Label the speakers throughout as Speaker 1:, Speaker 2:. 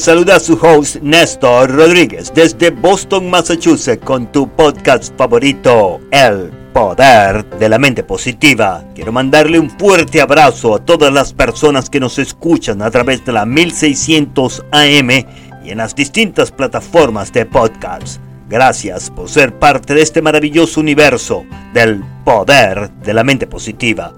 Speaker 1: Saluda a su host Néstor Rodríguez desde Boston, Massachusetts con tu podcast favorito, El Poder de la Mente Positiva. Quiero mandarle un fuerte abrazo a todas las personas que nos escuchan a través de la 1600 AM y en las distintas plataformas de podcast. Gracias por ser parte de este maravilloso universo del poder de la mente positiva.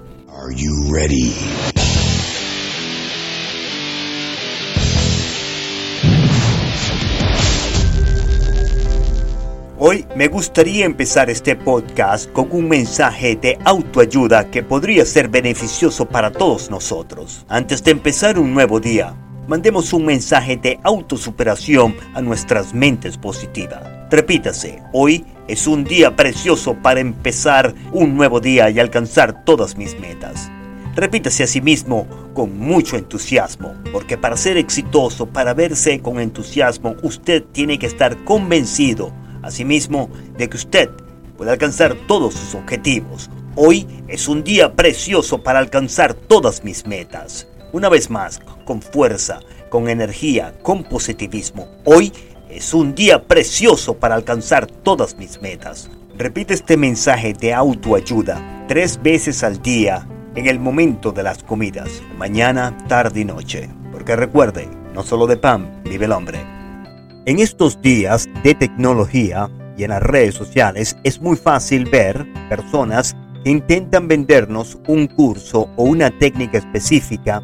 Speaker 1: Hoy me gustaría empezar este podcast con un mensaje de autoayuda que podría ser beneficioso para todos nosotros. Antes de empezar un nuevo día, mandemos un mensaje de autosuperación a nuestras mentes positivas. Repítase, hoy es un día precioso para empezar un nuevo día y alcanzar todas mis metas. Repítase a sí mismo con mucho entusiasmo, porque para ser exitoso, para verse con entusiasmo, usted tiene que estar convencido asimismo de que usted puede alcanzar todos sus objetivos. Hoy es un día precioso para alcanzar todas mis metas. Una vez más, con fuerza, con energía, con positivismo. Hoy es un día precioso para alcanzar todas mis metas. Repite este mensaje de autoayuda tres veces al día en el momento de las comidas, mañana, tarde y noche. Porque recuerde, no solo de pan vive el hombre. En estos días de tecnología y en las redes sociales es muy fácil ver personas que intentan vendernos un curso o una técnica específica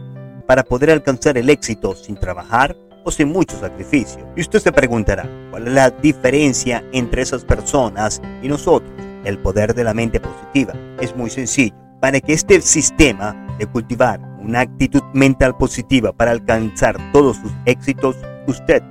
Speaker 1: para poder alcanzar el éxito sin trabajar o sin mucho sacrificio. Y usted se preguntará, ¿cuál es la diferencia entre esas personas y nosotros? El poder de la mente positiva es muy sencillo. Para que este sistema de cultivar una actitud mental positiva para alcanzar todos sus éxitos, usted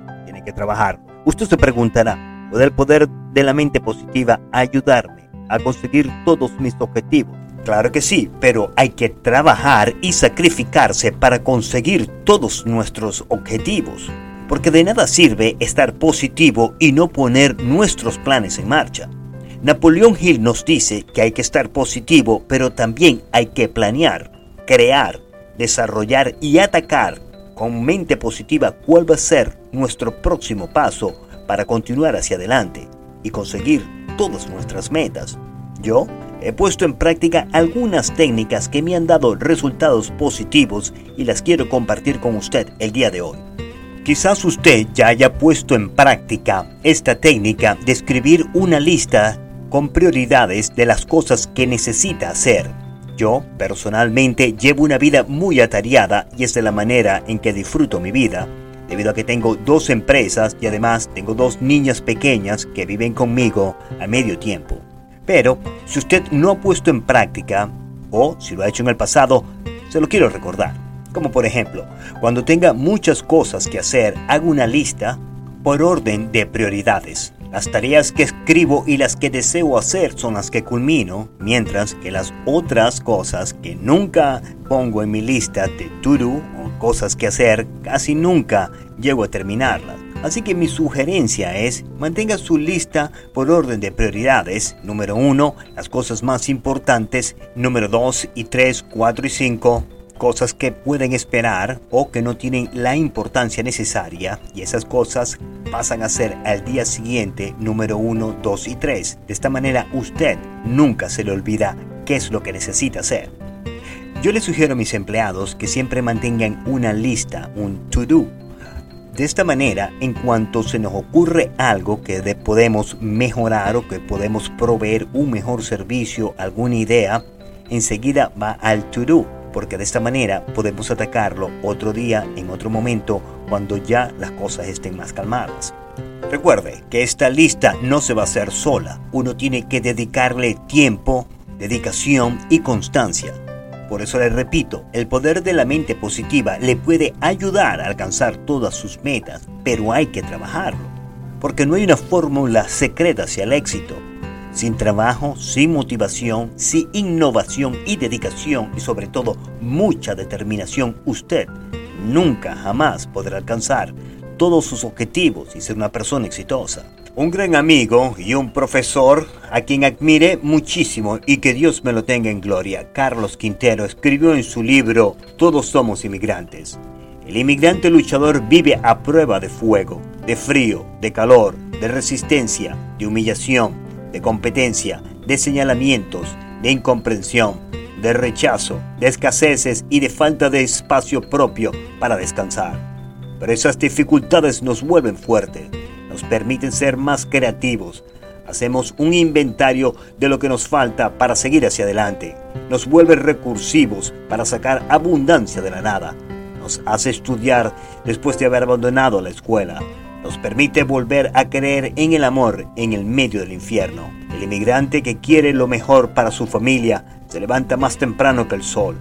Speaker 1: trabajar. Usted se preguntará, ¿puede el poder de la mente positiva ayudarme a conseguir todos mis objetivos? Claro que sí, pero hay que trabajar y sacrificarse para conseguir todos nuestros objetivos. Porque de nada sirve estar positivo y no poner nuestros planes en marcha. Napoleón Hill nos dice que hay que estar positivo, pero también hay que planear, crear, desarrollar y atacar con mente positiva cuál va a ser nuestro próximo paso para continuar hacia adelante y conseguir todas nuestras metas. Yo he puesto en práctica algunas técnicas que me han dado resultados positivos y las quiero compartir con usted el día de hoy. Quizás usted ya haya puesto en práctica esta técnica de escribir una lista con prioridades de las cosas que necesita hacer yo, personalmente, llevo una vida muy atareada y es de la manera en que disfruto mi vida, debido a que tengo dos empresas y además tengo dos niñas pequeñas que viven conmigo a medio tiempo. Pero, si usted no ha puesto en práctica, o si lo ha hecho en el pasado, se lo quiero recordar. Como por ejemplo, cuando tenga muchas cosas que hacer, hago una lista por orden de prioridades. Las tareas que escribo y las que deseo hacer son las que culmino, mientras que las otras cosas que nunca pongo en mi lista de to-do cosas que hacer, casi nunca llego a terminarlas. Así que mi sugerencia es mantenga su lista por orden de prioridades. Número 1, las cosas más importantes. Número 2 y 3, 4 y 5, cosas que pueden esperar o que no tienen la importancia necesaria y esas cosas pasan a ser al día siguiente número 1, 2 y 3. De esta manera usted nunca se le olvida qué es lo que necesita hacer. Yo le sugiero a mis empleados que siempre mantengan una lista, un to-do. De esta manera, en cuanto se nos ocurre algo que podemos mejorar o que podemos proveer un mejor servicio, alguna idea, enseguida va al to-do porque de esta manera podemos atacarlo otro día, en otro momento, cuando ya las cosas estén más calmadas. Recuerde que esta lista no se va a hacer sola, uno tiene que dedicarle tiempo, dedicación y constancia. Por eso le repito, el poder de la mente positiva le puede ayudar a alcanzar todas sus metas, pero hay que trabajarlo, porque no hay una fórmula secreta hacia el éxito. Sin trabajo, sin motivación, sin innovación y dedicación y sobre todo mucha determinación, usted nunca jamás podrá alcanzar todos sus objetivos y ser una persona exitosa. Un gran amigo y un profesor a quien admire muchísimo y que Dios me lo tenga en gloria, Carlos Quintero, escribió en su libro Todos somos inmigrantes. El inmigrante luchador vive a prueba de fuego, de frío, de calor, de resistencia, de humillación, de competencia, de señalamientos, de incomprensión, de rechazo, de escaseces y de falta de espacio propio para descansar. Pero esas dificultades nos vuelven fuertes, nos permiten ser más creativos, hacemos un inventario de lo que nos falta para seguir hacia adelante, nos vuelve recursivos para sacar abundancia de la nada, nos hace estudiar después de haber abandonado la escuela, nos permite volver a creer en el amor en el medio del infierno. El inmigrante que quiere lo mejor para su familia se levanta más temprano que el sol.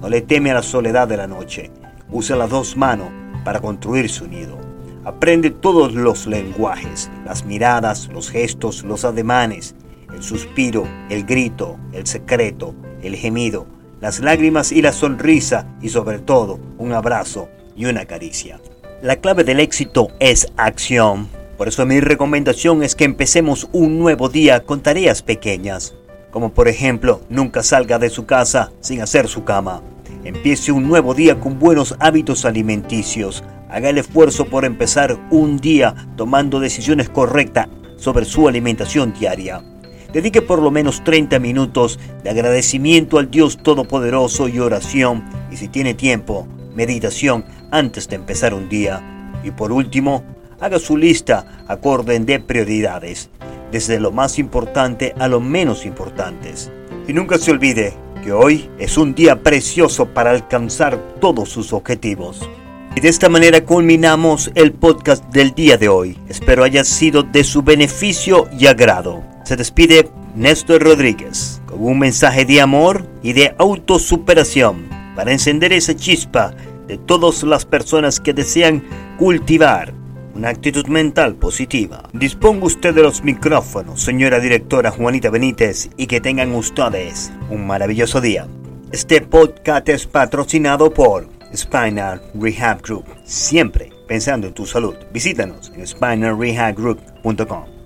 Speaker 1: No le teme a la soledad de la noche. Usa las dos manos para construir su nido. Aprende todos los lenguajes, las miradas, los gestos, los ademanes, el suspiro, el grito, el secreto, el gemido, las lágrimas y la sonrisa y sobre todo un abrazo y una caricia. La clave del éxito es acción. Por eso mi recomendación es que empecemos un nuevo día con tareas pequeñas, como por ejemplo nunca salga de su casa sin hacer su cama. Empiece un nuevo día con buenos hábitos alimenticios. Haga el esfuerzo por empezar un día tomando decisiones correctas sobre su alimentación diaria. Dedique por lo menos 30 minutos de agradecimiento al Dios Todopoderoso y oración y si tiene tiempo, meditación antes de empezar un día. Y por último, haga su lista a orden de prioridades, desde lo más importante a lo menos importantes. Y nunca se olvide que hoy es un día precioso para alcanzar todos sus objetivos. Y de esta manera culminamos el podcast del día de hoy. Espero haya sido de su beneficio y agrado. Se despide Néstor Rodríguez con un mensaje de amor y de autosuperación para encender esa chispa de todas las personas que desean cultivar una actitud mental positiva. Disponga usted de los micrófonos, señora directora Juanita Benítez, y que tengan ustedes un maravilloso día. Este podcast es patrocinado por Spinal Rehab Group. Siempre pensando en tu salud. Visítanos en spinalrehabgroup.com.